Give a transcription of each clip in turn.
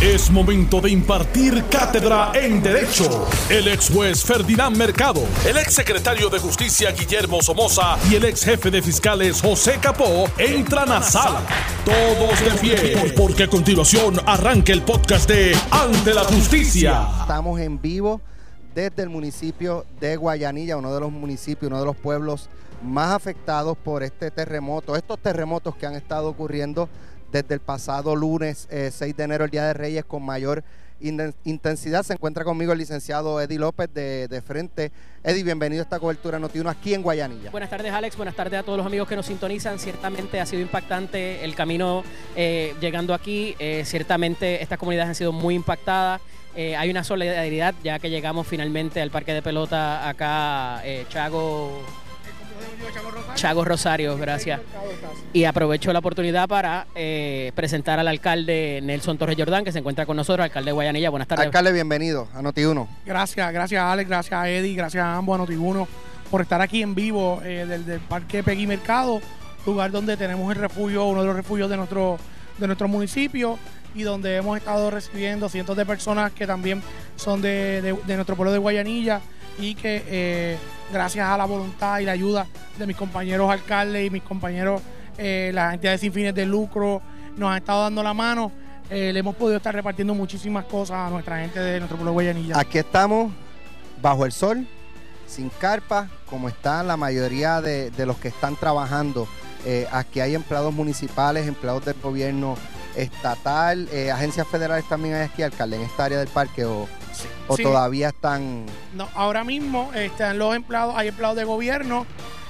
Es momento de impartir cátedra en Derecho. El ex juez Ferdinand Mercado, el ex secretario de Justicia Guillermo Somoza y el ex jefe de fiscales José Capó entran a sala. Todos de pie, porque a continuación arranca el podcast de Ante la Justicia. Estamos en vivo desde el municipio de Guayanilla, uno de los municipios, uno de los pueblos más afectados por este terremoto, estos terremotos que han estado ocurriendo desde el pasado lunes 6 eh, de enero, el Día de Reyes, con mayor intensidad. Se encuentra conmigo el licenciado Eddie López de, Frente. Eddie, bienvenido a esta cobertura Noti1 aquí en Guayanilla. Buenas tardes, Alex. Buenas tardes a todos los amigos que nos sintonizan. Ciertamente ha sido impactante el camino eh, llegando aquí. Eh, ciertamente estas comunidades han sido muy impactadas. hay una solidaridad ya que llegamos finalmente al parque de pelota acá, Chago Chago Rosario, gracias. Y aprovecho la oportunidad para eh, presentar al alcalde Nelson Torres Jordán, que se encuentra con nosotros, alcalde de Guayanilla. Buenas tardes. Alcalde, bienvenido a Noti1. Gracias, gracias Alex, gracias a Eddie, gracias a ambos, a Noti1, por estar aquí en vivo eh, del, Parque Pegui Mercado, lugar donde tenemos el refugio, uno de los refugios de nuestro, de nuestro municipio y donde hemos estado recibiendo cientos de personas que también son de, nuestro pueblo de Guayanilla y que eh, gracias a la voluntad y la ayuda de mis compañeros alcaldes y mis compañeros, eh, las entidades sin fines de lucro, nos han estado dando la mano. Eh, le hemos podido estar repartiendo muchísimas cosas a nuestra gente de nuestro pueblo de Guayanilla. Aquí estamos, bajo el sol, sin carpa, como están la mayoría de, los que están trabajando. Eh, aquí hay empleados municipales, empleados del gobierno estatal, agencias federales también hay aquí, alcalde, en esta área del parque o ¿O todavía están...? No, ahora mismo están los empleados, hay empleados de gobierno,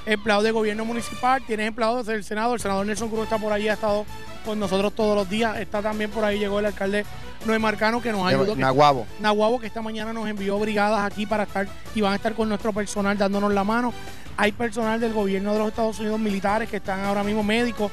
empleados de gobierno municipal, tienes empleados del Senado, el senador Nelson Cruz está por ahí, ha estado con nosotros todos los días, está también por ahí, llegó el alcalde Noé Marcano que nos ayudó. Nahuabo. Nahuabo que esta mañana nos envió brigadas aquí para estar y van a estar con nuestro personal dándonos la mano. Hay personal del gobierno de los Estados Unidos militares que están ahora mismo médicos,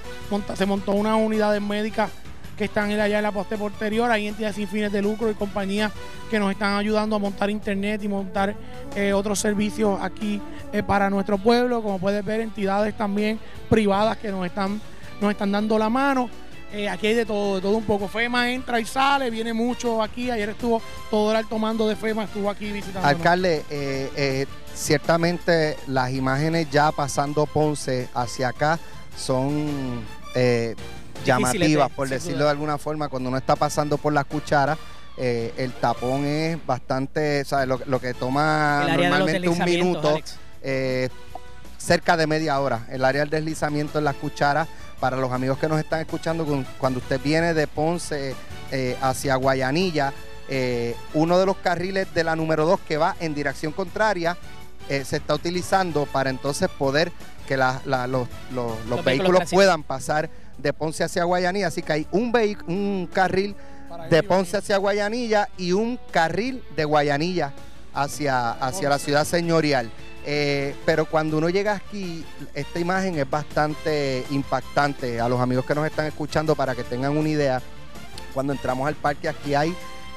se montó una unidad médica que están allá en la poste posterior. Hay entidades sin fines de lucro y compañías que nos están ayudando a montar internet y montar eh, otros servicios aquí eh, para nuestro pueblo. Como puedes ver, entidades también privadas que nos están, nos están dando la mano. Eh, aquí hay de todo, de todo un poco. FEMA entra y sale, viene mucho aquí. Ayer estuvo todo el alto mando de FEMA, estuvo aquí visitando. Alcalde, ciertamente las imágenes ya pasando Ponce hacia acá son llamativas, por decirlo de alguna forma, cuando uno está pasando por las cucharas. Eh, el tapón es bastante, ¿sabes? Lo, que toma normalmente un minuto, eh, cerca de media hora. El área del deslizamiento en las cucharas, para los amigos que nos están escuchando, cuando usted viene de Ponce eh, hacia Guayanilla, uno de los carriles de la número 2 que va en dirección contraria se está utilizando para entonces poder que los, vehículos puedan pasar de Ponce hacia Guayanilla. Así que hay un, un carril de Ponce hacia Guayanilla y un carril de Guayanilla hacia, hacia la ciudad señorial. Eh, pero cuando uno llega aquí, esta imagen es bastante impactante. A los amigos que nos están escuchando, para que tengan una idea, cuando entramos al parque, aquí hay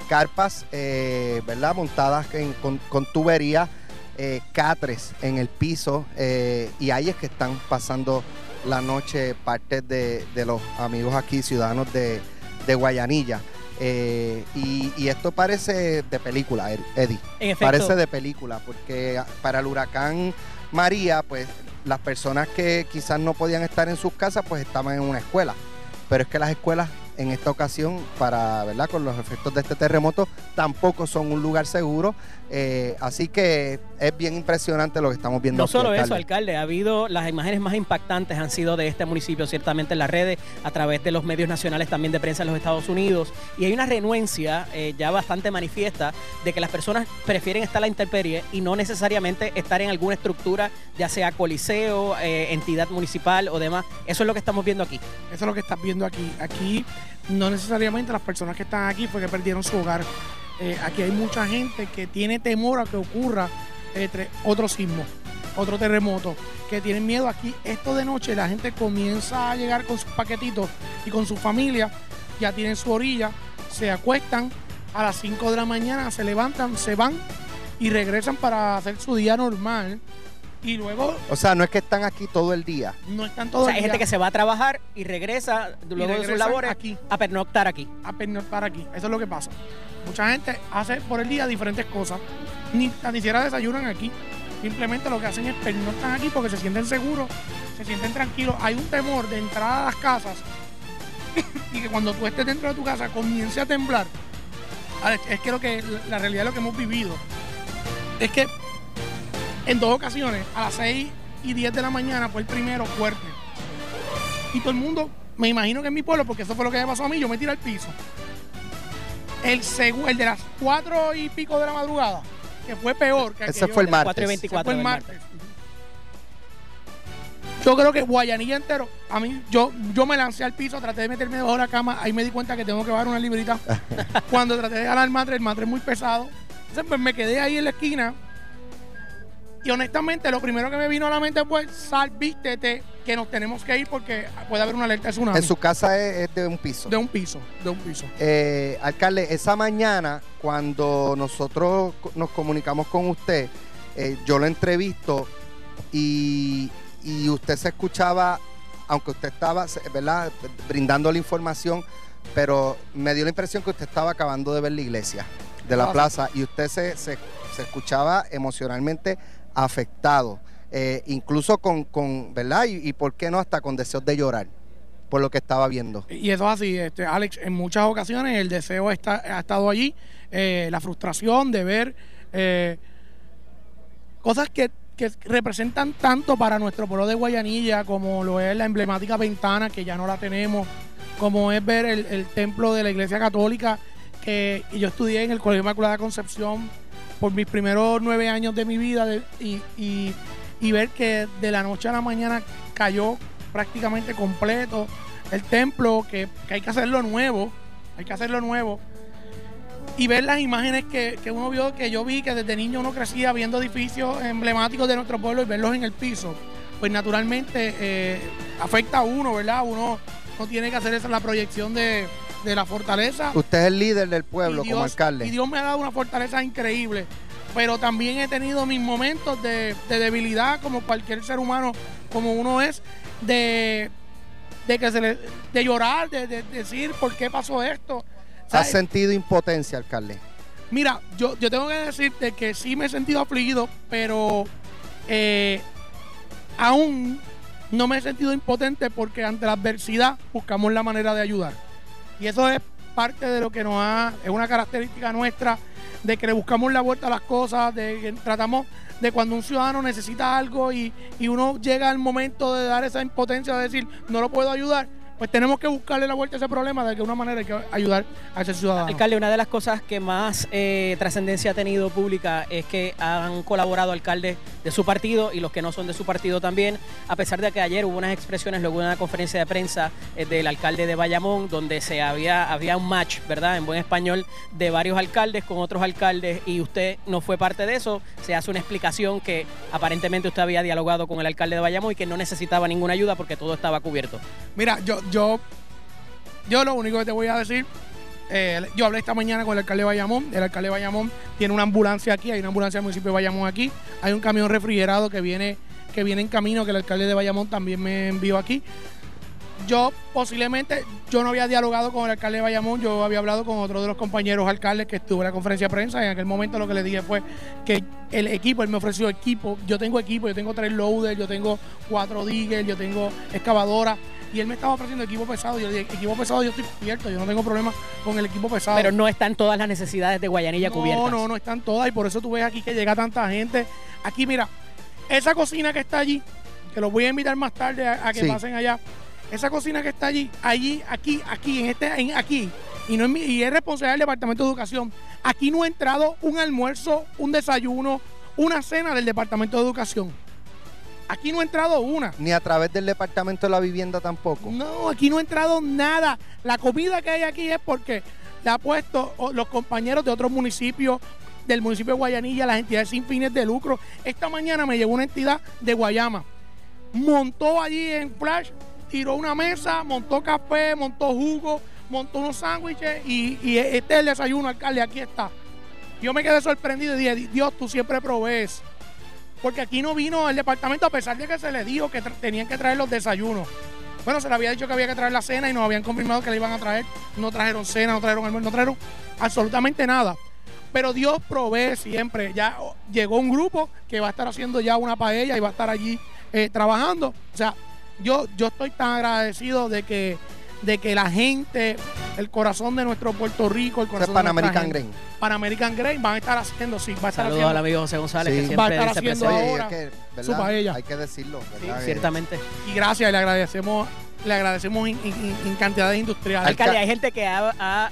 carpas, eh, ¿verdad? Montadas con, con tuberías, eh, catres en el piso, y ahí es que están pasando la noche parte de, los amigos aquí, ciudadanos de, Guayanilla. Eh, y, esto parece de película, Eddie. Parece de película, porque para el huracán María, pues las personas que quizás no podían estar en sus casas, pues estaban en una escuela. Pero es que las escuelas en esta ocasión, para, ¿verdad? Con los efectos de este terremoto, tampoco son un lugar seguro. Eh, así que es bien impresionante lo que estamos viendo. No solo eso, alcalde, ha habido las imágenes más impactantes han sido de este municipio, ciertamente en las redes, a través de los medios nacionales también de prensa en los Estados Unidos. Y hay una renuencia eh, ya bastante manifiesta de que las personas prefieren estar a la intemperie y no necesariamente estar en alguna estructura, ya sea coliseo, eh, entidad municipal o demás. Eso es lo que estamos viendo aquí. Eso es lo que estás viendo aquí. Aquí no necesariamente las personas que están aquí fue que perdieron su hogar. Eh, aquí hay mucha gente que tiene temor a que ocurra otro sismo, otro terremoto, que tienen miedo aquí. Esto de noche la gente comienza a llegar con sus paquetitos y con su familia, ya tienen su orilla, se acuestan a las 5 de la mañana, se levantan, se van y regresan para hacer su día normal Y luego. O sea, no es que están aquí todo el día. No están todo o sea, hay gente que se va a trabajar y regresa luego de sus labores aquí. a pernoctar aquí. A pernoctar aquí. Eso es lo que pasa. Mucha gente hace por el día diferentes cosas. Ni, ni siquiera desayunan aquí. Simplemente lo que hacen es pernoctar aquí porque se sienten seguros, se sienten tranquilos. Hay un temor de entrar a las casas y que cuando tú estés dentro de tu casa comience a temblar. Es que, lo que la realidad de lo que hemos vivido es que en dos ocasiones, a las 6 y 10 de la mañana, fue el primero fuerte. Y todo el mundo, me imagino que en mi pueblo, porque eso fue lo que me pasó a mí, yo me tiré al piso. El, el de las 4 y pico de la madrugada, que fue peor que Ese fue el martes. 4 y 24 fue el martes. Yo creo que Guayanilla entero, a mí, yo, yo me lancé al piso, traté de meterme debajo de la cama, ahí me di cuenta que tengo que bajar una librita. Cuando traté de ganar el matre, el matre es muy pesado. Entonces pues me quedé ahí en la esquina. Y honestamente, lo primero que me vino a la mente fue, sal, vístete, que nos tenemos que ir porque puede haber una alerta de tsunami. En su casa es, de un piso. De un piso, de un piso. Eh, alcalde, esa mañana, cuando nosotros nos comunicamos con usted, eh, yo lo entrevisto y y usted se escuchaba, aunque usted estaba, ¿verdad?, brindando la información, pero me dio la impresión que usted estaba acabando de ver la iglesia de la plaza y usted se, se, escuchaba emocionalmente afectado, eh, incluso con, con ¿verdad? Y, por qué no hasta con deseos de llorar por lo que estaba viendo. Y eso es así, este, Alex, en muchas ocasiones el deseo está, ha estado allí, eh, la frustración de ver eh, cosas que que representan tanto para nuestro pueblo de Guayanilla, como lo es la emblemática ventana, que ya no la tenemos, como es ver el, templo de la Iglesia Católica, que yo estudié en el Colegio Inmaculada Concepción por mis primeros nueve años de mi vida y, ver que de la noche a la mañana cayó prácticamente completo el templo, que, que hay que hacerlo nuevo, hay que hacerlo nuevo y ver las imágenes que, uno vio, que yo vi, que desde niño uno crecía viendo edificios emblemáticos de nuestro pueblo y verlos en el piso, pues naturalmente eh, afecta a uno, ¿verdad? Uno no tiene que hacer esa la proyección de, la fortaleza. Usted es el líder del pueblo como alcalde. Y Dios me ha dado una fortaleza increíble, pero también he tenido mis momentos de, debilidad, como cualquier ser humano, como uno es, de, de que se le, de llorar, de, de decir por qué pasó esto. ¿Has sentido impotencia, alcalde? Mira, yo, yo tengo que decirte que sí me he sentido afligido, pero eh, aún no me he sentido impotente porque ante la adversidad buscamos la manera de ayudar. Y eso es parte de lo que nos ha, es una característica nuestra, de que le buscamos la vuelta a las cosas, de que tratamos de cuando un ciudadano necesita algo y, y uno llega al momento de dar esa impotencia, de decir, no lo puedo ayudar, pues tenemos que buscarle la vuelta a ese problema de que una manera hay que ayudar a ese ciudadano. Alcalde, una de las cosas que más eh, trascendencia ha tenido pública es que han colaborado alcaldes de su partido y los que no son de su partido también, a pesar de que ayer hubo unas expresiones, luego una conferencia de prensa eh, del alcalde de Bayamón, donde se había, había un match, ¿verdad?, en buen español, de varios alcaldes con otros alcaldes y usted no fue parte de eso. Se hace una explicación que aparentemente usted había dialogado con el alcalde de Bayamón y que no necesitaba ninguna ayuda porque todo estaba cubierto. Mira, yo, yo, yo lo único que te voy a decir, eh, yo hablé esta mañana con el alcalde de Bayamón. El alcalde de Bayamón tiene una ambulancia aquí, hay una ambulancia del municipio de Bayamón aquí. Hay un camión refrigerado que viene, que viene en camino, que el alcalde de Bayamón también me envió aquí. Yo posiblemente, yo no había dialogado con el alcalde de Bayamón, yo había hablado con otro de los compañeros alcaldes que estuvo en la conferencia de prensa en aquel momento lo que le dije fue que el equipo, él me ofreció equipo, yo tengo equipo, yo tengo tres loaders, yo tengo cuatro diggers, yo tengo excavadoras y él me estaba ofreciendo equipo pesado. Y yo dije, equipo pesado, yo estoy cubierto, yo no tengo problema con el equipo pesado. Pero no están todas las necesidades de Guayanilla cubiertas. No, no, no están todas y por eso tú ves aquí que llega tanta gente. Aquí, mira, esa cocina que está allí, que los voy a invitar más tarde a, que pasen allá. Esa cocina que está allí, allí, aquí, aquí, en este, en, aquí, y, no es y es responsable del Departamento de Educación. Aquí no ha entrado un almuerzo, un desayuno, una cena del Departamento de Educación. Aquí no ha entrado una. Ni a través del departamento de la vivienda tampoco. No, aquí no ha entrado nada. La comida que hay aquí es porque le ha puesto los compañeros de otros municipios, del municipio de Guayanilla, las entidades sin fines de lucro. Esta mañana me llegó una entidad de Guayama. Montó allí en Flash, tiró una mesa, montó café, montó jugo, montó unos sándwiches y, y este es el desayuno, alcalde, aquí está. Yo me quedé sorprendido y dije, Dios, tú siempre provees Porque aquí no vino el departamento a pesar de que se le dijo que tenían que traer los desayunos. Bueno, se le había dicho que había que traer la cena y nos habían confirmado que le iban a traer. No trajeron cena, no trajeron almuerzo, no trajeron absolutamente nada. Pero Dios provee siempre. Ya llegó un grupo que va a estar haciendo ya una paella y va a estar allí eh, trabajando. O sea, yo, yo estoy tan agradecido de que, de que la gente, el corazón de nuestro Puerto Rico, el corazón de American Grain. Pan American Grain van a estar haciendo, sí, va a estar Saludos al amigo José González que siempre va a estar haciendo ahora su paella. Hay que decirlo, ciertamente. Y gracias, le agradecemos, le agradecemos en, cantidades industriales. Alcalde, hay gente que ha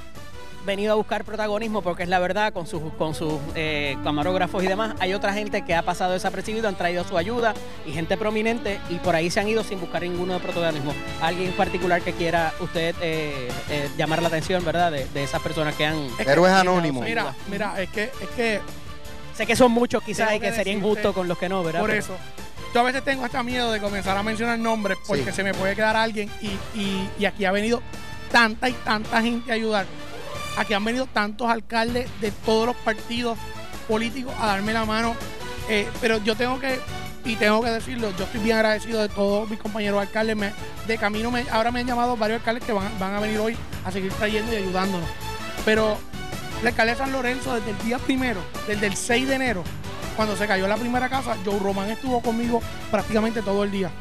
venido a buscar protagonismo porque es la verdad con sus, con sus eh, camarógrafos y demás. Hay otra gente que ha pasado desapercibido, han traído su ayuda y gente prominente y por ahí se han ido sin buscar ninguno de protagonismo. Alguien en particular que quiera usted eh, eh, llamar la atención, ¿verdad? De, esas personas que han... Héroes anónimos. Mira, mira, es que, es que... Sé que son muchos quizás y que, sería injusto con los que no, ¿verdad? Por eso. Yo a veces tengo hasta miedo de comenzar a mencionar nombres porque se me puede quedar alguien y, y, y aquí ha venido tanta y tanta gente a ayudar. Aquí han venido tantos alcaldes de todos los partidos políticos a darme la mano. Eh, pero yo tengo que, y tengo que decirlo, yo estoy bien agradecido de todos mis compañeros alcaldes. de camino, ahora me han llamado varios alcaldes que van, a venir hoy a seguir trayendo y ayudándonos. Pero el alcalde de San Lorenzo, desde el día primero, desde el 6 de enero, cuando se cayó la primera casa, Joe Román estuvo conmigo prácticamente todo el día.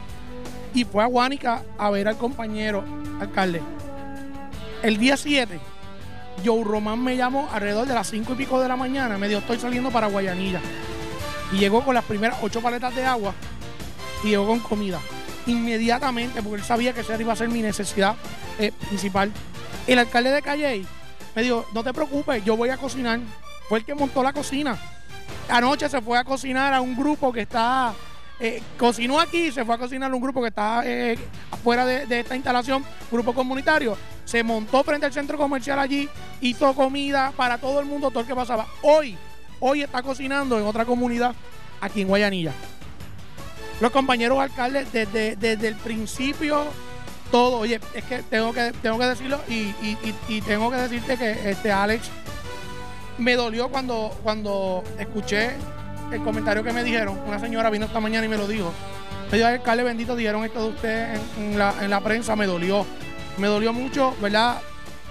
Y fue a Guánica a ver al compañero alcalde. El día 7 Joe Román me llamó alrededor de las 5 y pico de la mañana. Me dijo, estoy saliendo para Guayanilla. Y llegó con las primeras ocho paletas de agua y llegó con comida. Inmediatamente, porque él sabía que esa iba a ser mi necesidad eh, principal. El alcalde de Calley me dijo, no te preocupes, yo voy a cocinar. Fue el que montó la cocina. Anoche se fue a cocinar a un grupo que está eh, cocinó aquí, se fue a cocinar a un grupo que está eh, afuera de, de, esta instalación, grupo comunitario se montó frente al centro comercial allí, hizo comida para todo el mundo, todo el que pasaba. Hoy, hoy está cocinando en otra comunidad aquí en Guayanilla. Los compañeros alcaldes desde, el principio, todo, oye, es que tengo que, tengo que decirlo y, tengo que decirte que este Alex me dolió cuando, cuando escuché el comentario que me dijeron. Una señora vino esta mañana y me lo dijo. Me dijo, alcalde bendito, dijeron esto de usted en, la, en la prensa, me dolió me dolió mucho, ¿verdad?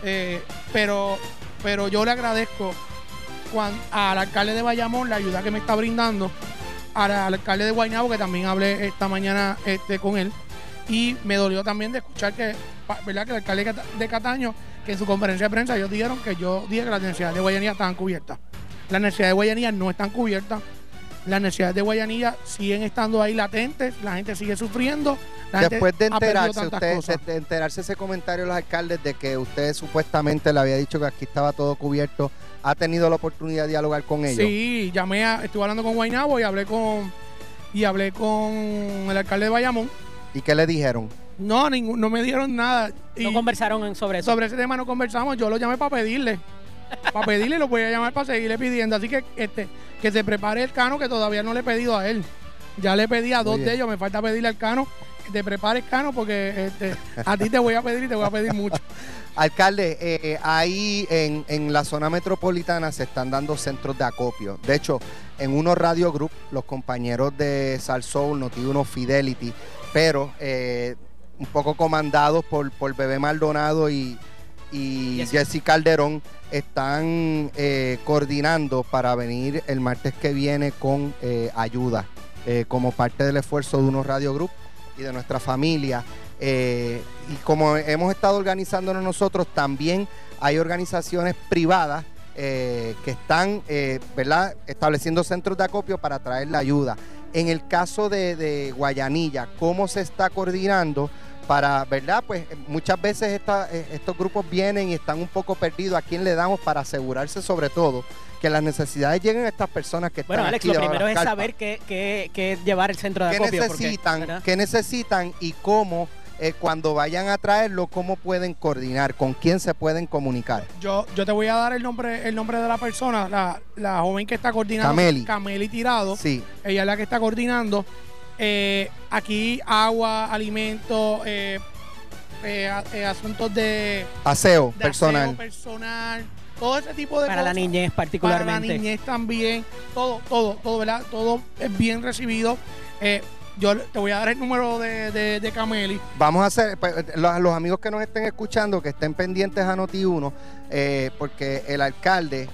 Eh, pero, pero yo le agradezco al alcalde de Bayamón la ayuda que me está brindando, al, alcalde de Guaynabo, que también hablé esta mañana este, con él, y me dolió también de escuchar que, ¿verdad? que el alcalde de Cataño, que en su conferencia de prensa ellos dijeron que yo dije que las necesidades de Guayanilla estaban cubiertas. Las necesidades de Guayanilla no están cubiertas. Las necesidades de Guayanilla siguen estando ahí latentes, la gente sigue sufriendo Después de enterarse, usted, de enterarse ese comentario de los alcaldes de que usted supuestamente le había dicho que aquí estaba todo cubierto, ¿ha tenido la oportunidad de dialogar con ellos? Sí, llamé a, estuve hablando con Guaynabo y hablé con y hablé con el alcalde de Bayamón. ¿Y qué le dijeron? No, no me dieron nada. ¿No conversaron sobre eso? Sobre ese tema no conversamos, yo lo llamé para pedirle. para pedirle, lo voy a llamar para seguirle pidiendo. Así que este, que se prepare el cano que todavía no le he pedido a él. Ya le pedí a dos de ellos, me falta pedirle al cano te prepares, Cano, porque este, a ti te voy a pedir y te voy a pedir mucho. Alcalde, eh, ahí en, en, la zona metropolitana se están dando centros de acopio. De hecho, en uno Radio Group, los compañeros de Salsoul, Noti1 Fidelity, pero eh, un poco comandados por, por Bebé Maldonado y, y Jesse Calderón, están eh, coordinando para venir el martes que viene con ayuda como parte del esfuerzo de uno Radio Group y de nuestra familia. Eh, y como hemos estado organizándonos nosotros, también hay organizaciones privadas eh, que están eh, ¿verdad? estableciendo centros de acopio para traer la ayuda. En el caso de, Guayanilla, ¿cómo se está coordinando? Para, ¿verdad? Pues muchas veces estos grupos vienen y están un poco perdidos. ¿A quién le damos para asegurarse sobre todo que las necesidades lleguen a estas personas que bueno, están Alex, lo primero es saber qué, llevar el centro de acopio. Necesitan, ¿Qué necesitan y cómo eh, cuando vayan a traerlo, cómo pueden coordinar, con quién se pueden comunicar. Yo, yo te voy a dar el nombre, el nombre de la persona, la, la joven que está coordinando. Cameli. Cameli Tirado. Sí. Ella es la que está coordinando. Eh, aquí agua, alimento, eh, asuntos de aseo personal. personal todo ese tipo de para cosas. la niñez particularmente. Para la niñez también, todo, todo, todo, ¿verdad? Todo es bien recibido. Eh, yo te voy a dar el número de, de, de Cameli. Vamos a hacer, pues, los, los amigos que nos estén escuchando, que estén pendientes a Noti1, eh, porque el alcalde,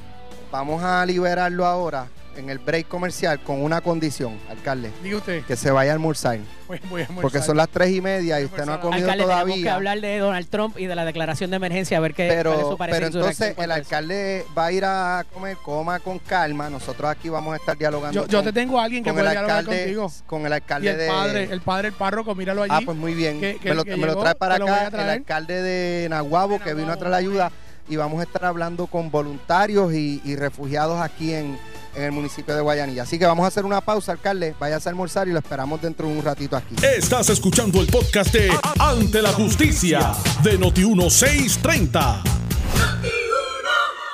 vamos a liberarlo ahora en el break comercial con una condición, alcalde, Diga usted, que se vaya a almorzar, voy, voy a almorzar. porque son las tres y media y usted no ha comido Alcalde, tenemos que todavía. hablar de Donald Trump y de la declaración de emergencia, a ver qué cuál es Pero, su parecer pero y su entonces el alcalde va a ir a comer, coma con calma. Nosotros aquí vamos a estar dialogando Yo, yo con, te tengo a alguien que puede dialogar alcalde, contigo. con el Y alcalde el de padre, el padre, el párroco, míralo allí. Ah, pues muy bien. que- que- me lo, que me lo llegó, trae para acá el alcalde de Nahuabo que vino a traer la ayuda y vamos a estar hablando con voluntarios y, y refugiados aquí en, en el municipio de Guayanilla. Así que vamos a hacer una pausa, alcalde. Váyase a almorzar y lo esperamos dentro de un ratito aquí. Estás escuchando el podcast de Ante la Justicia de Noti1630.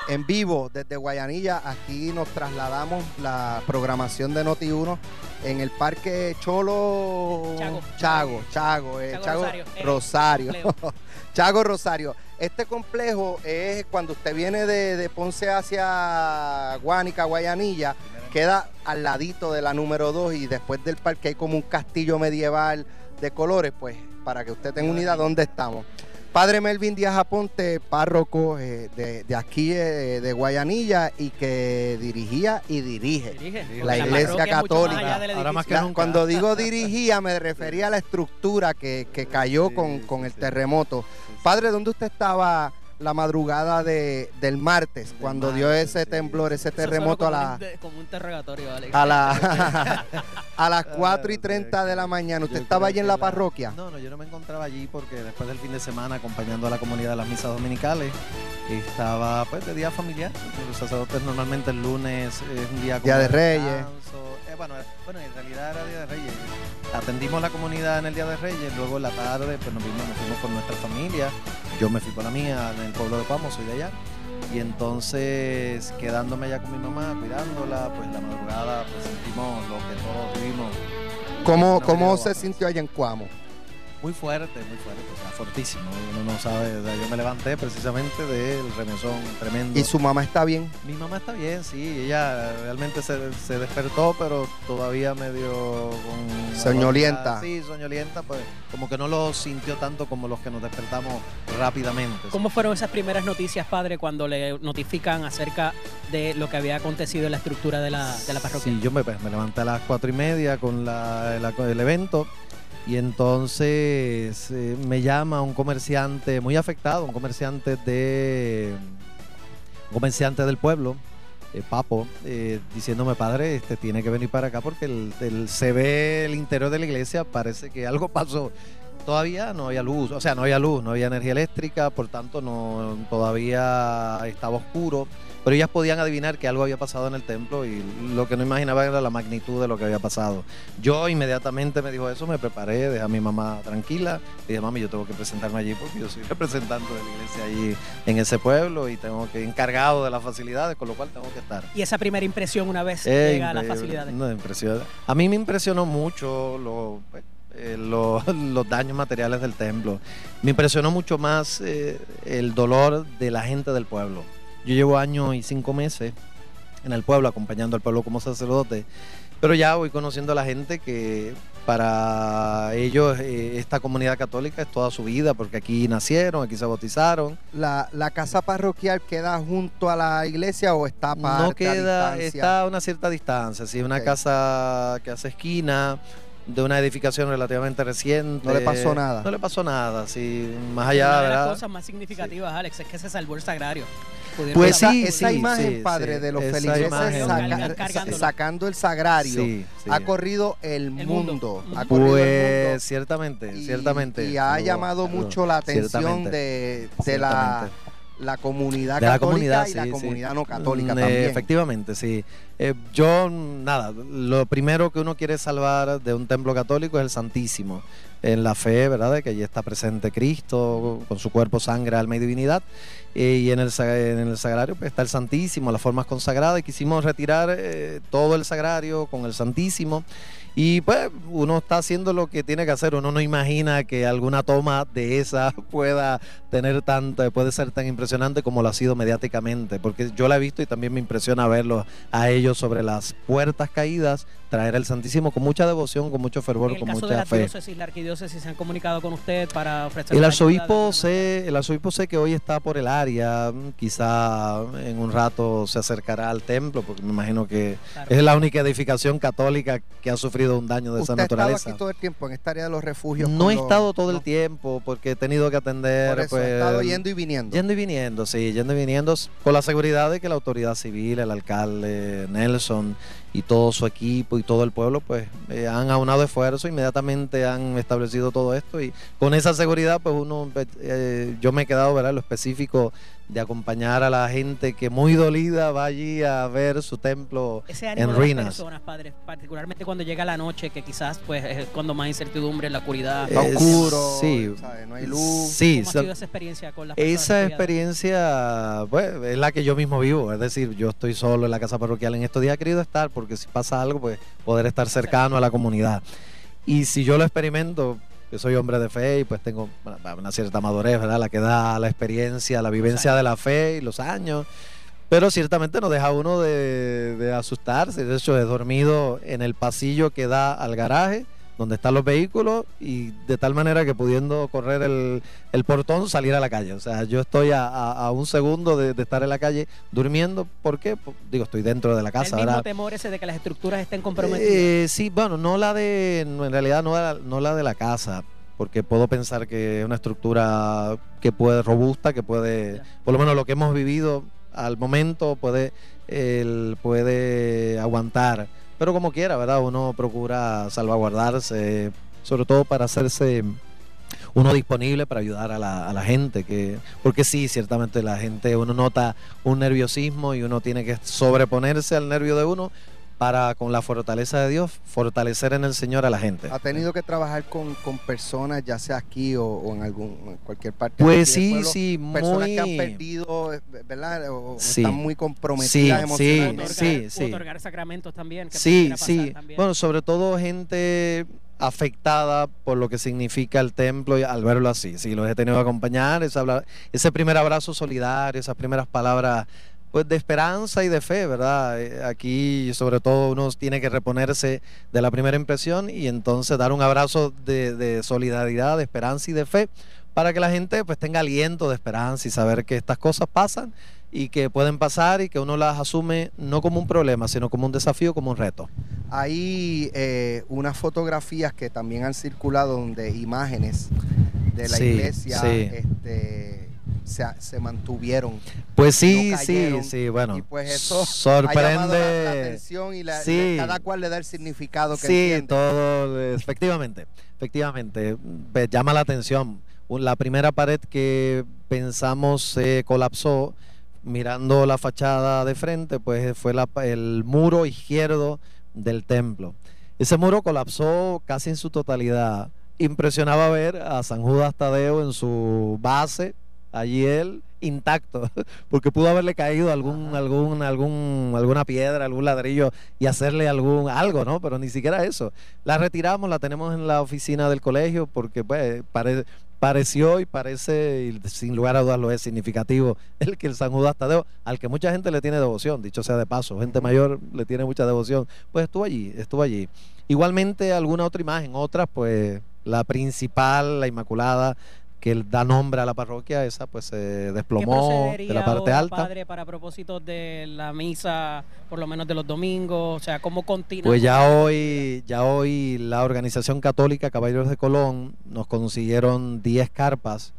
En vivo desde Guayanilla, aquí nos trasladamos la programación de Noti1 en el Parque Cholo Chago. Chago, Chago, eh, Chago Chago Rosario, eh. Chago Rosario. Este complejo es cuando usted viene de, de Ponce hacia Guánica, Guayanilla, queda al ladito de la número 2 y después del parque hay como un castillo medieval de colores, pues para que usted tenga una idea dónde estamos. Padre Melvin Díaz Aponte, párroco eh, de, de aquí eh, de Guayanilla y que dirigía y dirige. La iglesia más católica. Ahora más que La- nunca. cuando digo dirigía me refería a la estructura que, que cayó Sí, con, sí, el sí. terremoto. Sí, sí. Padre, ¿dónde usted estaba la madrugada de, del martes Del cuando dio ese sí. temblor, ese terremoto a la, un de- Como un interrogatorio, Alex. a la a las 4 y Ah, 30 de la mañana? ¿Usted Yo estaba allí en la parroquia? No, no, yo no me encontraba allí porque después del fin de semana acompañando a la comunidad de las misas dominicales, estaba pues de día familiar. Los sacerdotes normalmente el lunes es un día como Día de Reyes. Eh, bueno, eh, bueno, en realidad era Día de Reyes. Atendimos la comunidad en el Día de Reyes, luego en la tarde pues nos vimos, nos fuimos con nuestra familia. Yo me fui con la mía en el pueblo de Cuamo, soy de allá. Y entonces, quedándome allá con mi mamá, cuidándola, pues la madrugada pues sentimos lo que todos vivimos. ¿Cómo, cómo se sintió allá en Cuamo? Muy fuerte, muy fuerte, o sea, fortísimo. Uno no sabe, o sea, yo me levanté precisamente del remesón tremendo. ¿Y su mamá está bien? Mi mamá está bien, sí, ella realmente se, se despertó, pero todavía medio con... Soñolienta. Sí, soñolienta, pues como que no lo sintió tanto como los que nos despertamos rápidamente. ¿Cómo fueron esas primeras noticias, padre, cuando le notifican acerca de lo que había acontecido en la estructura de la, de la parroquia? Sí, yo me, pues, me levanté a las cuatro y media con la, el evento y entonces eh, me llama un comerciante muy afectado, un comerciante de un comerciante del pueblo, eh, Papo, eh, diciéndome padre, este tiene que venir para acá porque se ve el interior de la iglesia, parece que algo pasó. Todavía no había luz, o sea, no había luz, no había energía eléctrica, por tanto no todavía estaba oscuro pero ellas podían adivinar que algo había pasado en el templo y lo que no imaginaban era la magnitud de lo que había pasado. Yo inmediatamente me dijo eso, me preparé, dejé a mi mamá tranquila y dije, mami, yo tengo que presentarme allí porque yo soy representante de la iglesia allí en ese pueblo y tengo que encargado de las facilidades, con lo cual tengo que estar. Y esa primera impresión una vez Eh, llega a las facilidades. No. A mí me impresionó mucho lo- eh, lo- los daños materiales del templo. Me impresionó mucho más eh, el dolor de la gente del pueblo. Yo llevo años y cinco meses en el pueblo, acompañando al pueblo como sacerdote, pero ya voy conociendo a la gente que para ellos eh, esta comunidad católica es toda su vida, porque aquí nacieron, aquí se bautizaron. ¿La, la casa parroquial queda junto a la iglesia o está aparte, no queda, distancia? está a una cierta distancia, sí, una casa que hace esquina, de una edificación relativamente reciente. No le pasó nada. No le pasó nada, sí, más Una allá, de las ¿verdad? cosas más significativas, Alex, es que se salvó el sagrario. Pudieron- Pues esa, sí, esa sí, imagen, sí, padre, sí. de los Esa saca- cargándolo. sacando el sagrario, Sí, sí. ha corrido el, El mundo. mundo. Ha corrido el Pues mundo. ciertamente, Y- ciertamente. Y ha llamado mucho la atención de, de la. La comunidad de la católica comunidad y sí, la sí. comunidad no católica Mm, eh, también. Efectivamente, sí. Eh, yo, nada, lo primero que uno quiere salvar de un templo católico es el Santísimo. En la fe, ¿verdad? De que allí está presente Cristo, con su cuerpo, sangre, alma y divinidad. Eh, y en el, en el sagrario pues, está el Santísimo, las formas consagradas. Y quisimos retirar eh, todo el sagrario con el Santísimo. Y pues uno está haciendo lo que tiene que hacer. Uno no imagina que alguna toma de esa pueda tener tanto, puede ser tan impresionante como lo ha sido mediáticamente. Porque yo la he visto y también me impresiona verlos a ellos sobre las puertas caídas, traer al Santísimo con mucha devoción, con mucho fervor, con mucha de la fe. Diócesis, la arquidiócesis se han comunicado con usted para ofrecer. El arzobispo sé, el arzobispo sé que hoy está por el área, quizá en un rato se acercará al templo, porque me imagino que es la única edificación católica que ha sufrido un daño de esa naturaleza. ¿Usted estado aquí todo el tiempo en esta área de los refugios? No he estado todo el tiempo porque he tenido que atender. Por eso, he estado pues, yendo y viniendo. Yendo y viniendo, sí, yendo y viniendo con la seguridad de que la autoridad civil, el alcalde Nelson y todo su equipo y todo el pueblo pues eh, han aunado esfuerzo, inmediatamente han establecido todo esto y con esa seguridad pues uno, eh, yo me he quedado, ¿verdad? Lo específico de acompañar a la gente que muy dolida va allí a ver su templo en ruinas. personas, padre, particularmente cuando llega la noche, que quizás pues es cuando más incertidumbre, la oscuridad. Está oscuro, sí, no hay luz. Sí, ¿Cómo ha sido esa experiencia con las Esa experiencia pues, es la que yo mismo vivo, es decir, yo estoy solo en la casa parroquial en estos días he querido estar porque si pasa algo, pues poder estar cercano a la comunidad. Y si yo lo experimento, yo soy hombre de fe y pues tengo una cierta madurez, ¿verdad? La que da la experiencia, la vivencia de la fe y los años. Pero ciertamente no deja uno de, de asustarse. De hecho, he dormido en el pasillo que da al garaje donde están los vehículos y de tal manera que pudiendo correr el, portón salir a la calle. O sea, yo estoy a, un segundo de, estar en la calle durmiendo. ¿Por qué? Pues, digo, estoy dentro de la casa. ¿El mismo temor ese de que las estructuras estén comprometidas? Eh, sí, bueno, no la de, en realidad no la, no la de la casa porque puedo pensar que es una estructura que puede robusta, que puede, por lo menos lo que hemos vivido al momento puede, el, puede aguantar pero como quiera, ¿verdad? Uno procura salvaguardarse, sobre todo para hacerse uno disponible para ayudar a la, a la gente, que, porque sí, ciertamente la gente, uno nota un nerviosismo y uno tiene que sobreponerse al nervio de uno, para con la fortaleza de Dios fortalecer en el Señor a la gente. ¿Ha tenido que trabajar con, personas, ya sea aquí o, en algún cualquier parte? Pues sí, sí, personas que han perdido, ¿verdad? O están muy comprometidas emocionalmente. Sí, sí, sí. Otorgar sacramentos también. sí, sí. Bueno, sobre todo gente afectada por lo que significa el templo y al verlo así. Sí, los he tenido que acompañar, ese primer abrazo solidario, esas primeras palabras pues de esperanza y de fe, ¿verdad? Eh, aquí sobre todo uno tiene que reponerse de la primera impresión y entonces dar un abrazo de, solidaridad, de esperanza y de fe para que la gente pues tenga aliento de esperanza y saber que estas cosas pasan y que pueden pasar y que uno las asume no como un problema, sino como un desafío, como un reto. Hay eh, unas fotografías que también han circulado donde imágenes de la iglesia este, se, mantuvieron. Pues sí, sí, sí, bueno. Y pues eso sorprende. la, atención y cada cual le da el significado que Sí, todo, efectivamente, efectivamente, llama la atención. La primera pared que pensamos se colapsó mirando la fachada de frente, pues fue el muro izquierdo del templo. Ese muro colapsó casi en su totalidad. Impresionaba ver a San Judas Tadeo en su base, allí él intacto, porque pudo haberle caído algún, algún, algún, alguna piedra, algún ladrillo y hacerle algún algo, ¿no? Pero ni siquiera eso. La retiramos, la tenemos en la oficina del colegio porque pues pareció y parece, y sin lugar a dudas lo es significativo, el que el San Judas Tadeo, al que mucha gente le tiene devoción, dicho sea de paso, gente mayor le tiene mucha devoción, pues estuvo allí, estuvo allí. Igualmente alguna otra imagen, otras pues la principal, la Inmaculada, que da nombre a la parroquia, esa pues se desplomó de la parte alta. Padre, para propósitos de la misa, por lo menos de los domingos, o sea, ¿cómo continúa? Pues ya hoy, ya hoy la organización católica Caballeros de Colón nos consiguieron 10 carpas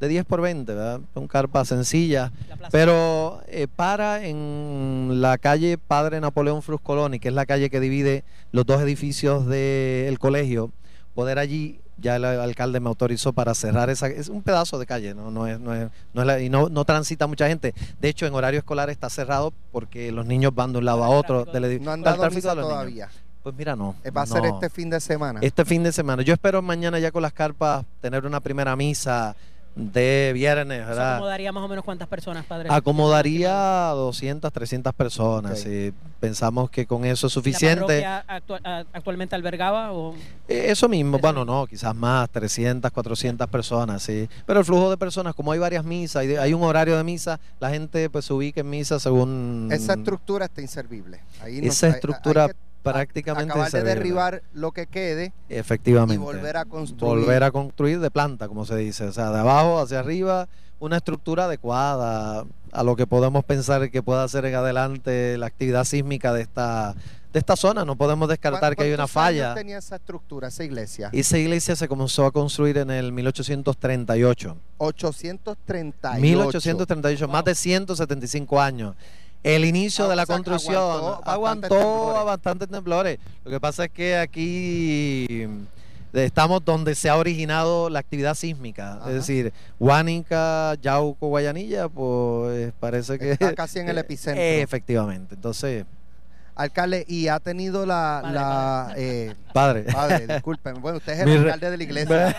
de 10 por 20, ¿verdad? Son carpas sencillas, pero eh, para en la calle Padre Napoleón Fruscoloni, que es la calle que divide los dos edificios del colegio, poder allí ya el alcalde me autorizó para cerrar esa es un pedazo de calle no no es no es, no y no, no transita mucha gente. De hecho en horario escolar está cerrado porque los niños van de un lado a otro no han dado todavía. Pues mira no va a ser este fin de semana. Este fin de semana. Yo espero mañana ya con las carpas tener una primera misa de viernes, ¿verdad? ¿Acomodaría más o menos cuántas personas, padre? Acomodaría 200, 300 personas. y pensamos que con eso es suficiente. ¿La actualmente albergaba? O? Eh, eso mismo, bueno, no, quizás más, 300, 400 personas, sí. Pero el flujo de personas, como hay varias misas, hay, hay un horario de misa, la gente pues se ubica en misa según... Esa estructura está inservible. Esa estructura prácticamente acabar de derribar lo que quede efectivamente. y volver a construir. Volver a construir de planta como se dice. O sea de abajo hacia arriba una estructura adecuada a lo que podemos pensar que pueda ser en adelante la actividad sísmica de esta de esta zona. No podemos descartar que hay una falla años tenía esa estructura esa iglesia esa iglesia se comenzó a construir en el 1838 838 1838 más de 175 años el inicio de la construcción aguantó, bastantes temblores. Lo que pasa es que aquí eh, estamos donde se ha originado la actividad sísmica. Es decir, Huánica, Yauco, Guayanilla, pues parece que... Está casi en el epicentro. efectivamente. Entonces, Alcalde, y ha tenido la... Padre. Eh, padre. disculpen. Bueno, usted es el alcalde de la iglesia.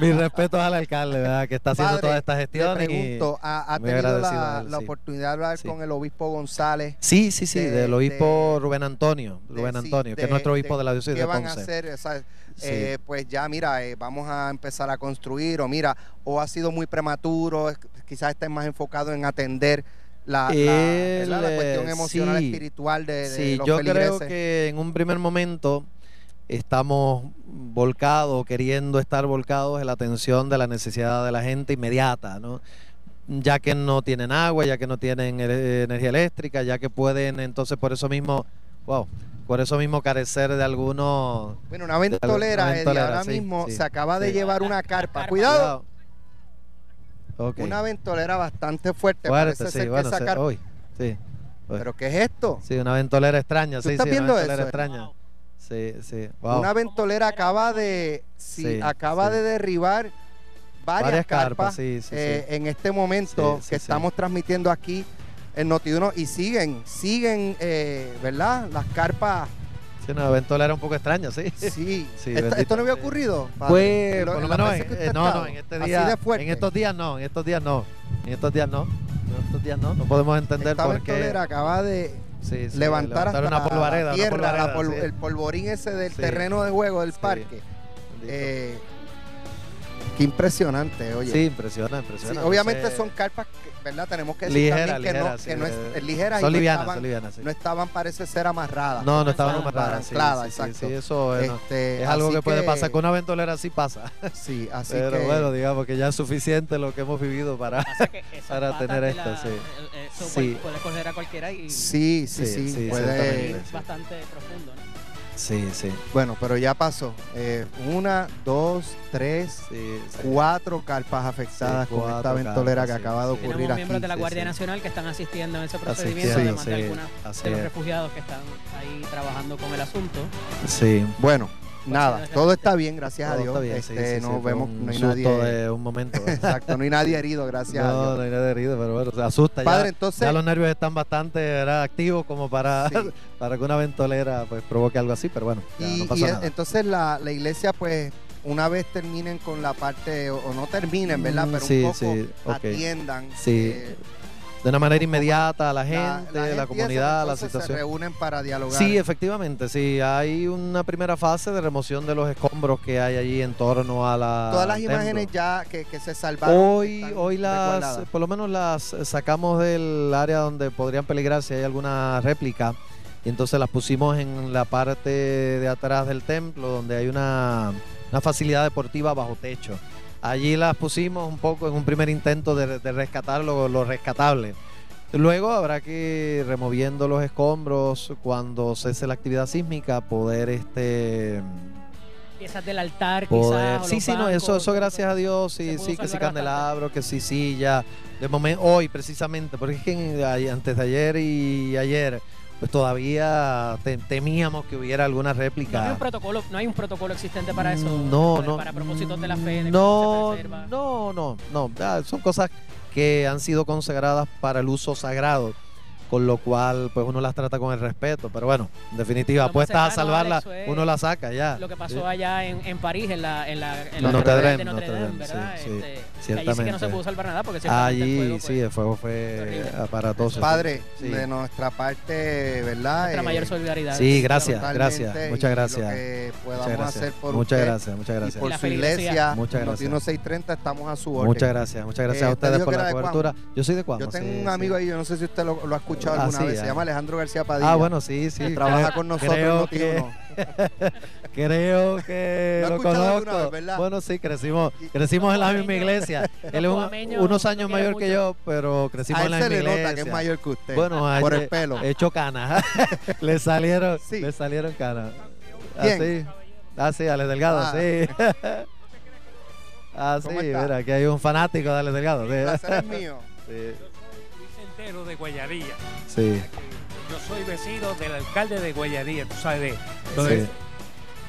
Mi respeto al alcalde, ¿verdad? Que está haciendo toda esta gestión. Le pregunto, ¿ha, tenido la, oportunidad de hablar con el obispo González? Sí, sí, sí, del obispo Rubén Antonio. Rubén Antonio, que es nuestro obispo de, la diócesis de Ponce. ¿Qué van a hacer? Eh, pues ya, mira, eh, vamos a empezar a construir, o mira, o ha sido muy prematuro, quizás esté más enfocado en atender la, la, cuestión emocional, espiritual de, sí, yo creo que en un primer momento estamos volcados, queriendo estar volcados en la atención de la necesidad de la gente inmediata, ¿no? ya que no tienen agua, ya que no tienen energía eléctrica, ya que pueden entonces por eso mismo, wow, por eso mismo carecer de algunos... Bueno, una ventolera, ahora mismo se acaba de llevar una carpa. Cuidado. Una ventolera bastante fuerte. Parece ser que sacar... hoy, sí. ¿Pero qué es esto? Sí, una ventolera extraña. sí, estás sí, viendo una ventolera eso? extraña. Sí, sí. Una ventolera acaba de, sí, acaba de derribar varias, carpas, eh, en este momento que estamos transmitiendo aquí en Notiuno y siguen, siguen, eh, ¿verdad? Las carpas una ventolera un poco extraña, sí. Sí. ¿Esto, no había ocurrido? Pues, por lo menos, en, no, no, en este día, en estos días no, en estos días no, en estos días no, en estos días no, no podemos entender Esta por qué. acaba de levantar, hasta una polvareda, la tierra, el polvorín ese del terreno de juego del parque. Eh, qué impresionante, oye. Sí, impresiona, impresiona. obviamente son carpas ¿verdad? Tenemos que decir también que, no, que no es, eh, ligeras son y livianas, no, estaban, livianas, no estaban, parece ser amarradas. No, no estaban amarradas. Ancladas, sí, exacto. Sí, eso este, es algo que, puede pasar. Con una ventolera así pasa. Sí, así Pero que... bueno, digamos que ya es suficiente lo que hemos vivido para, para tener esto, sí. Eso sí. puede coger a cualquiera y... Sí, sí, sí. puede... Es bastante profundo, ¿no? Sí, sí. Bueno, pero ya pasó. Eh, una, dos, tres, cuatro carpas afectadas con esta ventolera que acaba de ocurrir Tenemos miembros de la Guardia Nacional que están asistiendo en ese procedimiento, además de algunos de los refugiados que están ahí trabajando con el asunto. Sí. Bueno, Nada, todo está bien, gracias a Dios. este, no vemos, no hay nadie. De un momento. Exacto, no hay nadie herido, gracias no, a Dios. No, hay nadie herido, pero bueno, se asusta. Padre, ya, entonces, ya los nervios están bastante activos como para, para que una ventolera pues provoque algo así, pero bueno, y, no pasa nada. Entonces la, la iglesia pues una vez terminen con la parte, o, no terminen, ¿verdad? Mm, pero sí, un poco okay. atiendan. Sí. Eh, de una manera inmediata a la gente, la, la, la comunidad, la situación. Se reúnen para dialogar. Sí, efectivamente, sí. Hay una primera fase de remoción de los escombros que hay allí en torno a la. Todas las imágenes ya que, que, se salvaron. Hoy, hoy las, por lo menos las sacamos del área donde podrían peligrar si hay alguna réplica. Y entonces las pusimos en la parte de atrás del templo, donde hay una, una facilidad deportiva bajo techo. Allí las pusimos un poco en un primer intento de, de rescatar lo, lo, rescatable. Luego habrá que ir removiendo los escombros cuando cese la actividad sísmica, poder este piezas del altar, poder, quizás. Sí, sí, no, eso, eso gracias a Dios, sí, sí, que sí candelabro, que sí, sí, ya. De momento, hoy precisamente, porque es que antes de ayer y ayer pues todavía temíamos que hubiera alguna réplica. No hay un protocolo, no hay un protocolo existente para eso. No, para, no. Para propósitos de la fe. De no, no, no, no. son cosas que han sido consagradas para el uso sagrado. Con lo cual pues uno las trata con el respeto, pero bueno, en definitiva, apuestas a salvarla, Alex, es uno la saca ya. Lo que pasó Sí. allá en, en París, en la, en la, en No, la Notre Dame, de Notre Notre Dame, Dame, ¿verdad? sí, sí, Este, que allí sí que no ciertamente. se pudo salvar nada porque ciertamente el Allí fuego, pues, sí, el fuego fue aparatoso. Padre, Sí. de nuestra parte, ¿verdad? nuestra Eh, mayor solidaridad. Sí, gracias, gracias, muchas Lo gracias. Muchas gracias. hacer por muchas usted gracias, muchas y gracias. por La su iglesia, Muchas gracias. Notino 630, estamos a su orden. Muchas gracias, muchas gracias Eh, a te ustedes por la cobertura. Yo soy de Cuamo. Yo tengo un amigo ahí, yo no sé si usted lo, lo ha escuchado Ah, alguna sí, vez, ya. se llama Alejandro García Padilla. Ah, bueno, sí, sí. trabaja creo- con nosotros creo que, creo que ¿Lo lo conozco. vez, bueno, sí, crecimos, crecimos en la misma iglesia. Él es un- unos años mayor que yo, pero crecimos A en la se misma le iglesia. nota que es mayor que usted. Bueno, por el pelo. He hecho canas. le salieron, Sí. le salieron canas. Así. Ah, sí, Alex Delgado, Ah. sí. ah, mira, aquí hay un fanático de Alex Delgado. Sí. El placer es mío. Sí, De Guayarilla. sí. Yo soy vecino del alcalde de Guayarilla, tú sabes de, Sí,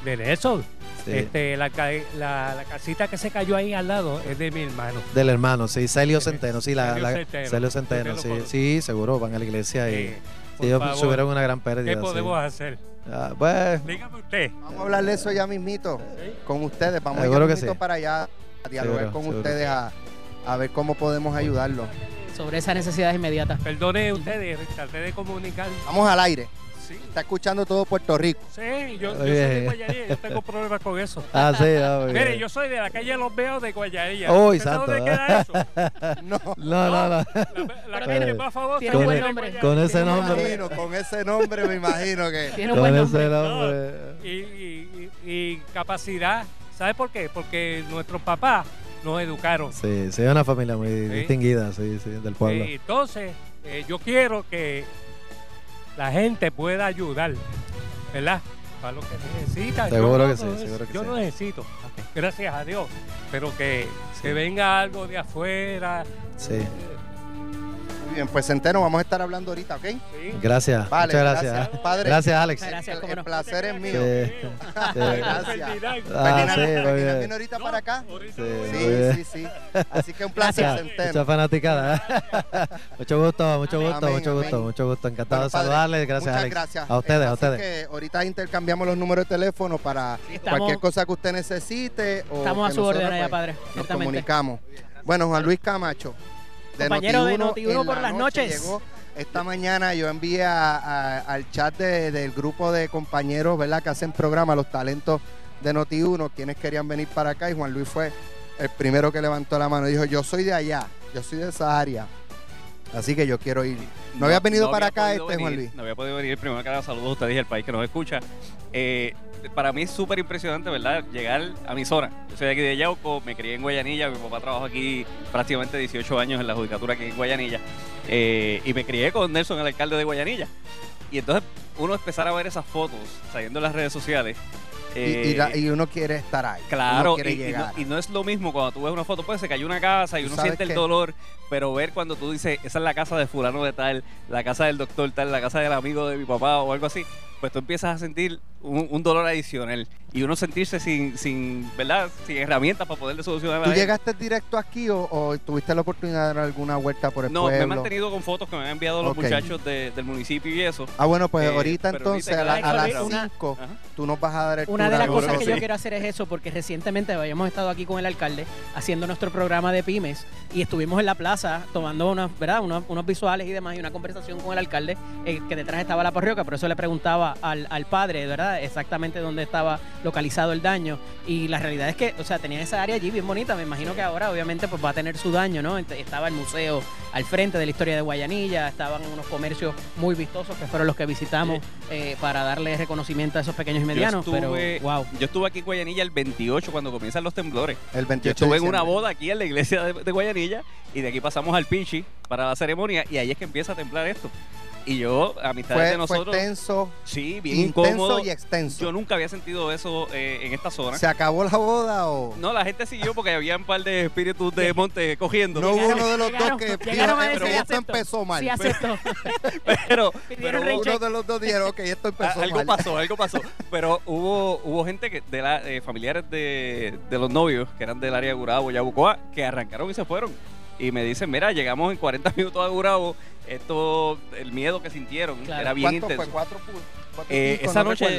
de Nelson. sí. Este, la, ca- la, la casita que se cayó ahí al lado es de mi hermano. Del hermano, sí, Celio Centeno, sí, la, Celio la- Centeno. Celio Centeno, Usted sí, sí, seguro, van a la iglesia y ellos favor, subieron una gran pérdida. ¿Qué sí. podemos hacer? Ah, pues, Dígame usted. Vamos a hablar de eso ya mismito con ustedes. Vamos Seguro a que ir mismito sí. para allá a dialogar Seguro, con seguro. ustedes a, a ver cómo podemos ayudarlos. Sobre esas necesidades inmediatas. Perdone ustedes, traté de comunicar. Vamos al aire. Sí, Está escuchando todo Puerto Rico. sí yo, yo soy de bien. Guayarilla, yo tengo problemas con eso. ah, sí, ah, Mire, bien. yo soy de la calle Los Veos de Guayarilla. Uy, ¿Usted sabe santo. ¿Dónde queda eso? No, No, no, no. La, la calle tiene- más famosa tiene buen nombre. Con ese nombre. imagino, con ese nombre me imagino que. Tiene un Con buen ese nombre. nombre. y, y- y- y capacidad. ¿Sabe por qué? Porque nuestros papás nos educaron. Sí, sí, una familia muy distinguida, sí, sí, del pueblo. Entonces, eh, yo quiero que la gente pueda ayudar, ¿verdad? Para lo que necesita. Seguro yo que no, sí, seguro que Yo sí. no necesito, gracias a Dios, pero que, que venga algo de afuera. Sí. eh, bien, pues Centeno, vamos a estar hablando ahorita, ¿ok? sí. Gracias, Vale, muchas gracias. Padre. Gracias, Alex. Gracias, El, cómo el no. placer es mío. Sí, sí. Gracias. Ah, Ferdinand, sí, muy Ferdinand bien. viene ahorita para acá. Sí, Sí, sí, sí. Así que un placer, Gracias. Centeno. Mucha fanaticada. mucho gusto, mucho Amén. gusto, Amén, mucho gusto, amén. mucho gusto. Encantado Bueno, de saludarles. Gracias, Muchas Alex. gracias. A ustedes, Eh, a así ustedes. que ahorita intercambiamos los números de teléfono para Estamos- cualquier cosa que usted necesite. O Estamos a su orden allá, pues, padre. Nos comunicamos. Bueno, Juan Luis Camacho. Compañero de Noti1 Noti1 en por la las noche noches. Llegó esta mañana yo envié a- a- al chat de- del grupo de compañeros ¿verdad? que hacen programa, los talentos de Noti1, quienes querían venir para acá y Juan Luis fue el primero que levantó la mano y dijo, yo soy de allá, yo soy de esa área. Así que yo quiero ir. ¿No, había venido para acá este Juan Luis? No había podido venir. Primero que nada, saludos a ustedes y al país que nos escucha. Eh, para mí es súper impresionante, ¿verdad? Llegar a mi zona. Yo soy de aquí de Yauco, me crié en Guayanilla. Mi papá trabajó aquí prácticamente 18 años en la judicatura aquí en Guayanilla. Eh, y me crié con Nelson, el alcalde de Guayanilla. Y entonces uno empezar a ver esas fotos saliendo en las redes sociales. Y, eh, y la- y uno quiere estar ahí. Claro, y, y no, llegar. y no es lo mismo cuando tú ves una foto, pues se cayó una casa y ¿Tú uno siente el dolor, pero ver cuando tú dices, esa es la casa de fulano de tal, la casa del doctor tal, la casa del amigo de mi papá o algo así, pues tú empiezas a sentir un, un dolor adicional y uno sentirse sin, sin, ¿verdad? Sin herramientas para poderle solucionar ¿Tú llegaste directo aquí o, o tuviste la oportunidad de dar alguna vuelta por el No, me he pueblo? mantenido con fotos que me han enviado los muchachos de- del municipio y eso. Ah, bueno, pues Eh, ahorita entonces ahorita a, la- cada a las vez una- 5 Ajá. tú nos vas a dar el Una de las cosas que sí. yo quiero hacer es eso, porque recientemente habíamos estado aquí con el alcalde haciendo nuestro programa de pymes y estuvimos en la plaza tomando unos, ¿verdad? unos, unos visuales y demás y una conversación con el alcalde, eh, que detrás estaba la parroquia, por eso le preguntaba al, al padre, ¿verdad? Exactamente dónde estaba localizado el daño. Y la realidad es que, o sea, tenía esa área allí bien bonita. Me imagino que ahora, obviamente, pues va a tener su daño, ¿no? Estaba el museo al frente de la historia de Guayanilla, estaban unos comercios muy vistosos que fueron los que visitamos eh, para darle reconocimiento a esos pequeños y medianos. yo estuve, pero, wow. yo estuve aquí en Guayanilla el 28 cuando comienzan los temblores. El 28 Yo estuve en una boda aquí en la iglesia de, de Guayanilla y de aquí pasamos al Pichi para la ceremonia y ahí es que empieza a temblar esto. Y yo, a mitad Fue, de fue nosotros, tenso, sí, bien intenso incómodo. y extenso. Yo nunca había sentido eso eh, en esta zona. ¿Se acabó la boda o...? no, la gente siguió porque había un par de espíritus de monte cogiendo. No hubo uno de los llegaron- dos que dijo, llegaron a "Eh, decir, pero esto acepto". empezó mal. Sí, acepto. pero, hubo-. Uno de los dos dijeron, ok, esto empezó algo mal. pasó, algo pasó. Pero hubo hubo gente que de la, eh, familiares de, de los novios, que eran del área de Gurabo, Yabucoa, que arrancaron y se fueron. Y me dicen, mira, llegamos en 40 minutos a Gurabo, esto, el miedo que sintieron era bien intenso. Fue? ¿Cuatro, cuatro eh, esa noche,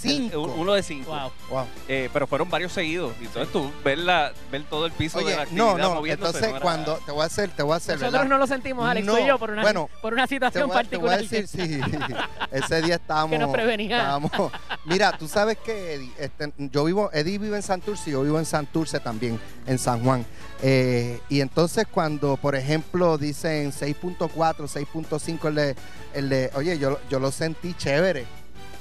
Cinco. Uno de cinco. Wow. Eh, pero fueron varios seguidos. Y entonces tú ver, la, ver todo el piso de la actividad No, no, entonces cuando te voy a hacer, te voy a hacer. Nosotros no lo sentimos, Alex, no, y yo, por una, bueno, por una situación particular. Te voy a decir, sí. ese día estábamos. que nos prevenía. Estábamos, mira, tú sabes que Eddie, este, yo vivo, Eddie vive en Santurce y yo vivo en Santurce también, en San Juan. Eh, y entonces cuando, por ejemplo, dicen 6.4, 6.5 el de, el de, oye, yo, yo lo sentí chévere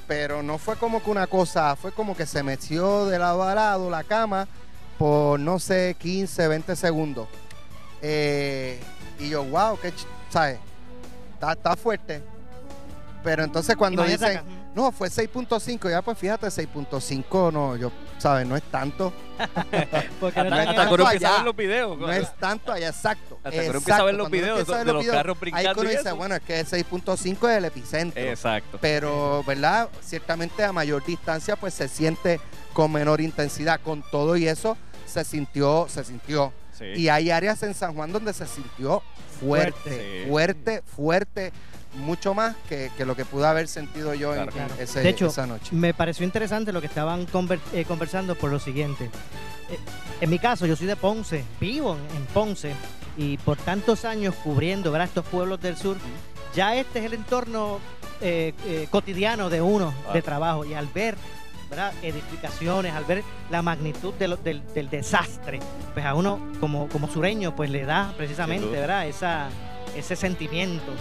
pero no fue como que una cosa, fue como que se metió de lado a lado la cama por no sé, 15, 20 segundos. Eh, y yo, wow, qué, ¿sabes? Está, fuerte. Pero entonces cuando dicen, no, fue 6.5, ya pues fíjate, 6.5 no, yo, ¿sabes? No es tanto. Porque no, es tanto allá. los videos. No es tanto allá, exacto. Hasta que empieza a ver los videos de, los, carros brincando. Ahí uno dice, bueno, es que 6.5 es el epicentro. Exacto. Pero, ¿verdad? Ciertamente a mayor distancia, pues se siente con menor intensidad. Con todo y eso, se sintió, se sintió. Y hay áreas en San Juan donde se sintió fuerte, fuerte, fuerte mucho más que, lo que pude haber sentido yo en, esa noche. Me pareció interesante lo que estaban eh, conversando por lo siguiente. Eh, en mi caso, yo soy de Ponce, vivo en, Ponce y por tantos años cubriendo estos pueblos del sur, ya este es el entorno eh, cotidiano de uno de trabajo. Y al ver edificaciones, al ver la magnitud del, del, desastre, pues a uno como, como sureño pues le da precisamente ¿verdad? Esa, ese sentimiento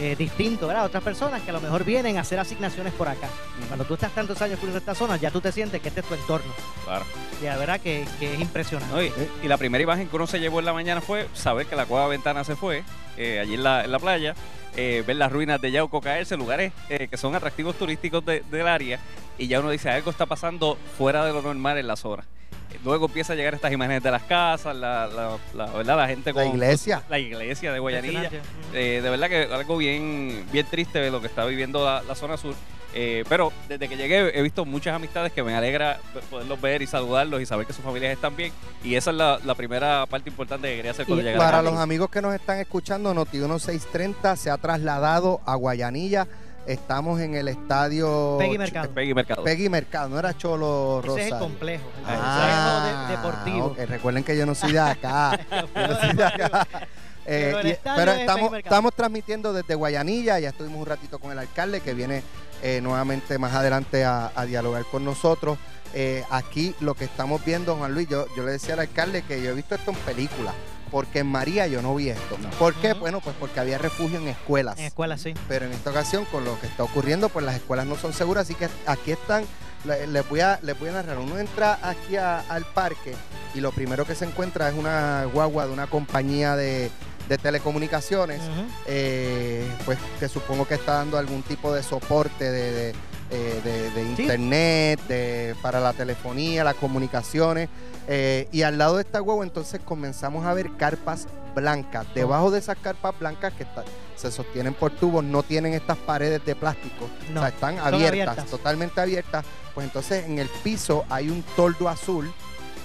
eh, distinto ¿verdad? a otras personas que a lo mejor vienen a hacer asignaciones por acá. Cuando tú estás tantos años cubriendo esta zona, ya tú te sientes que este es tu entorno. Claro. Y la verdad que, es impresionante. y, la primera imagen que uno se llevó en la mañana fue saber que la cueva ventana se fue, eh, allí en la, en la playa. Eh, ver las ruinas de Yauco caerse, lugares que son atractivos turísticos del área, y ya uno dice, algo está pasando fuera de lo normal en la zona luego empieza a llegar estas imágenes de las casas, la, la, ¿verdad? la gente con... La iglesia. La iglesia de Guayanilla. Eh, de verdad que algo bien, bien triste de lo que está viviendo la, zona sur. Eh, pero desde que llegué he visto muchas amistades que me alegra poderlos ver y saludarlos y saber que sus familias están bien. Y esa es la, primera parte importante que quería hacer cuando llegué. Para los amigos que nos están escuchando, Noti 1630 se ha trasladado a Guayanilla Estamos en el estadio Peggy Mercado. Peggy Mercado. Peggy Mercado, no era Cholo Rosario. Ese es el complejo, el ah, deportivo. Recuerden que yo no soy de acá. no soy de acá. Eh, pero, estamos, estamos transmitiendo desde Guayanilla, ya estuvimos un ratito con el alcalde que viene eh, nuevamente más adelante a, dialogar con nosotros. Eh, aquí lo que estamos viendo, Juan Luis, yo, yo le decía al alcalde que yo he visto esto en películas porque en María yo no vi esto. ¿Por qué? Bueno, pues porque había refugio en escuelas. En escuelas, sí. Pero en esta ocasión, con lo que está ocurriendo, pues las escuelas no son seguras, así que aquí están, les voy a, les voy a narrar. Uno entra aquí al parque y lo primero que se encuentra es una guagua de una compañía de, telecomunicaciones, eh, pues que supongo que está dando algún tipo de soporte de, eh, internet, para la telefonía, las comunicaciones. Eh, y al lado de esta huevo entonces comenzamos a ver carpas blancas. Debajo de esas carpas blancas que se sostienen por tubos, no tienen estas paredes de plástico. o sea, están abiertas, totalmente abiertas. Pues entonces en el piso hay un toldo azul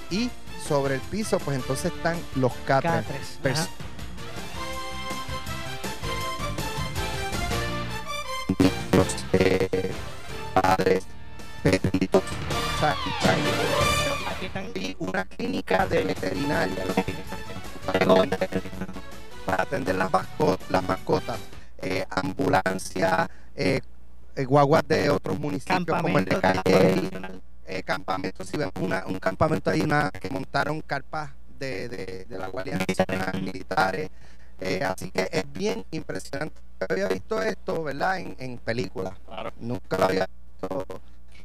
y sobre el piso pues entonces están los catres. Eh, padres, y una clínica de veterinaria para atender las, mascotas, las mascotas eh, ambulancia, eh, eh, guaguas de otros municipios como el de Calle, eh, campamentos, si vemos una, un campamento ahí una, que montaron carpas de, de, de la Guardia Nacional, militares, así que es bien impresionante. Había visto esto, ¿verdad? En, en películas. Nunca lo había visto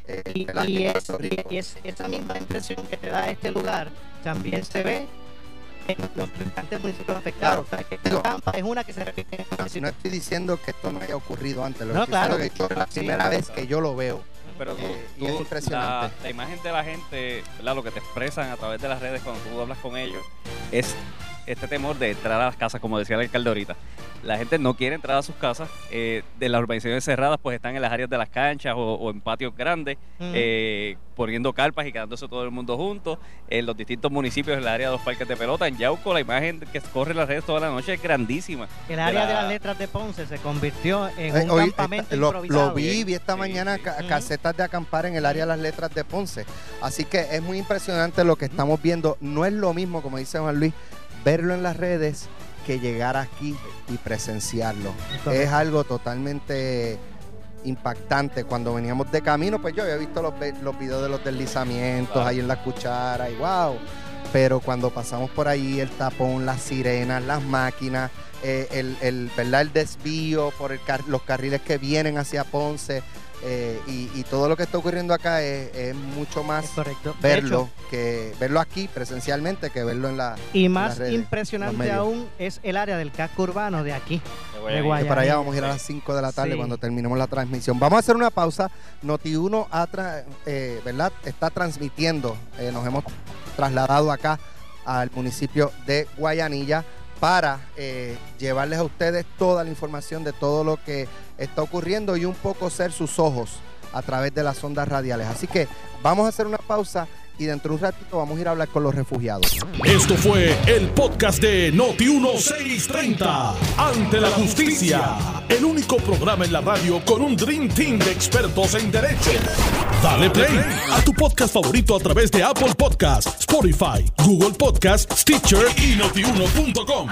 eh, y, es, esa misma impresión que te da este lugar también se ve en los restantes municipios afectados. es una que se repite. No, no estoy diciendo que esto no haya ocurrido antes, lo no, claro. que es la primera vez que yo lo veo. Pero eh, tú, es impresionante. La, imagen de la gente, lo que te expresan a través de las redes cuando tú hablas con ellos, es este temor de entrar a las casas, como decía el alcalde ahorita. la gente no quiere entrar a sus casas. Eh, de las urbanizaciones cerradas, pues están en las áreas de las canchas o, en patios grandes, mm. eh, poniendo carpas y quedándose todo el mundo juntos. En los distintos municipios, en el área de los parques de pelota, en Yauco, la imagen que corre en las redes toda la noche es grandísima. El área de, las letras de Ponce se convirtió en eh, un campamento lo, improvisado. Lo vi, vi esta mañana casetas de acampar en el área de las letras de Ponce. Así que es muy impresionante lo que estamos viendo. No es lo mismo, como dice Juan Luis, verlo en las redes que llegar aquí y presenciarlo. Es algo totalmente impactante. Cuando veníamos de camino, pues yo había visto los, los videos de los deslizamientos ahí en la cuchara y wow. Pero cuando pasamos por ahí, el tapón, las sirenas, las máquinas, eh, el, el, ¿verdad? el desvío por el los carriles que vienen hacia Ponce, eh, y, todo lo que está ocurriendo acá es, mucho más verlo que verlo aquí presencialmente que verlo en la y más impresionante aún es el área del casco urbano de aquí de para allá vamos a ir a las 5 de la tarde cuando terminemos la transmisión. Vamos a hacer una pausa. Noti1 eh, ¿verdad? está transmitiendo eh, nos hemos trasladado acá al municipio de Guayanilla para eh, llevarles a ustedes toda la información de todo lo que está ocurriendo y un poco ser sus ojos a través de las ondas radiales. Así que vamos a hacer una pausa y dentro de un ratito vamos a ir a hablar con los refugiados. Esto fue el podcast de Noti 1630. Ante la justicia. El único programa en la radio con un Dream Team de expertos en derecho. Dale play a tu podcast favorito a través de Apple Podcasts, Spotify, Google Podcasts, Stitcher y notiuno.com.